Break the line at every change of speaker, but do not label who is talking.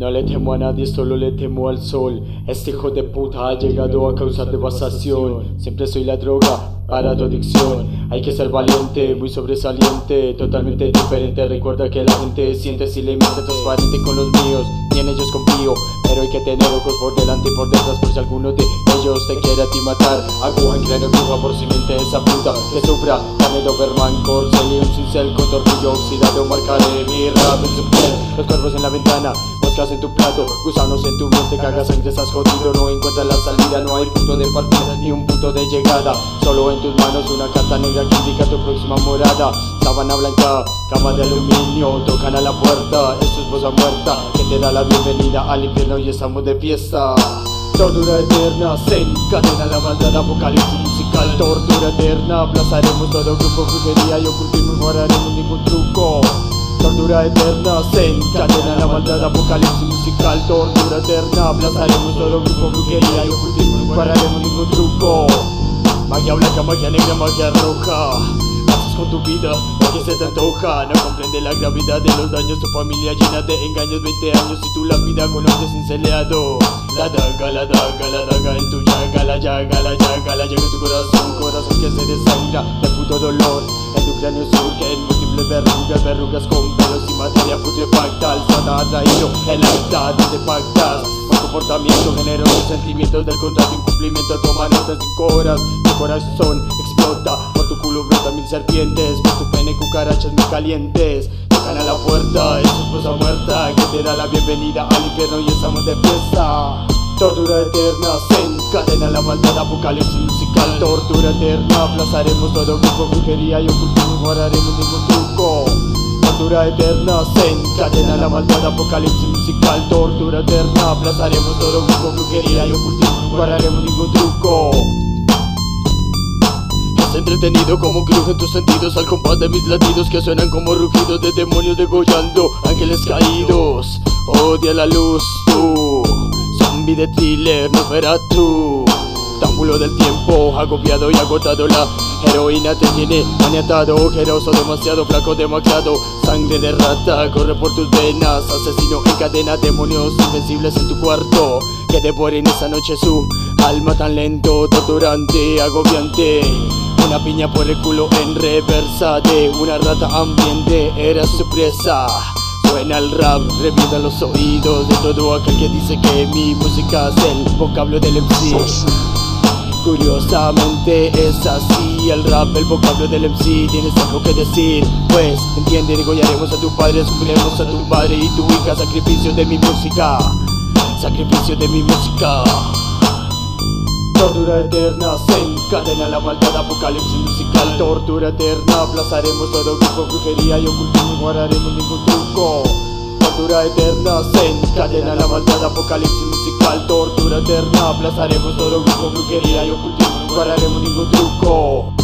No le temo a nadie, solo le temo al sol. Este hijo de puta ha llegado a causar devastación. Siempre soy la droga para tu adicción. Hay que ser valiente, muy sobresaliente, totalmente diferente. Recuerda que la gente siente si le miente transparente con los míos. Ni en ellos confío, pero hay que tener ojos por delante y por detrás por si alguno de ellos te quiere a ti matar. Aguja en cráneo, por si miente esa puta que sufra. Dame Doberman, Corcel y un cincel con tornillo oxidado. Marcaré mi rap en su piel, los cuerpos en la ventana en tu plato, gusanos en tu mente, cagas en estás jodido, no encuentras la salida, no hay punto de partida ni un punto de llegada, solo en tus manos una carta negra que indica tu próxima morada, sábana blanca, cama de aluminio, tocan a la puerta, es tu esposa muerta, que te da la bienvenida al infierno y estamos de fiesta. Tortura eterna, se encadena la maldad, apocalipsis musical Tortura eterna, aplazaremos todo grupo, brujería y ocultismo, no haremos ningún truco Tortura eterna, se encadena la maldad, apocalipsis musical Tortura eterna, aplazaremos todo grupo, brujería y ocultismo No pararemos ningún truco. Magia blanca, magia negra, magia roja. Haces con tu vida lo que se te antoja. No comprende la gravedad de los daños. Tu familia llena de engaños 20 años y tú la vida conoces cinceleado La daga, la daga, la daga en tu llaga La llaga, la llaga, la llaga en tu corazón. Corazón que se desangra de puto dolor. En tu cráneo surgen múltiples verrugas Verrugas con pelos y materia putrefacta Alzada ha traído el alta donde pactas Por comportamiento generoso Sentimientos del contrato incumplimiento Toma notas 5 horas Tu corazón explota Por tu culo brota mil serpientes Por tu pene cucarachas muy calientes. Tocan a la puerta, es tu esposa muerta Que te da la bienvenida al infierno y estamos de fiesta. Tortura eterna, se encadena la maldad, apocalipsis Tortura eterna, aplazaremos todo grupo, brujería y ocultismo Guardaremos ningún truco Tortura eterna, se encadena la maldad, apocalipsis musical Tortura eterna, aplazaremos todo grupo, brujería y ocultismo Guardaremos ningún truco entretenido como crujen tus sentidos al compás de mis latidos que suenan como rugidos de demonios degollando ángeles caídos. Odia la luz, tú zombie de thriller, no verás tú. Támbulo del tiempo, agobiado y agotado. La heroína te tiene maniatado Ojeroso, demasiado flaco, demacrado Sangre de rata, corre por tus venas. Asesino en cadena, demonios invencibles en tu cuarto. Que devoren esa noche su alma tan lento Torturante, agobiante. Una piña por el culo en reversa de una rata ambiente era su presa. Suena el rap, revienta los oídos de todo aquel que dice que mi música es el vocablo del MC. Curiosamente es así. El rap, el vocablo del MC Tienes algo que decir, pues entiende Degollaremos a tu padre, subiremos a tu padre y tu hija. Sacrificio de mi música, sacrificio de mi música. Tortura eterna, se encadena la maldad, apocalipsis musical. Tortura eterna, aplazaremos todo grupo, brujería y ocultismo No haremos ningún truco. Tortura eterna, se encadena la maldad, apocalipsis musical Tortura eterna, aplazaremos todo grupo, brujería y ocultismo No haremos ningún truco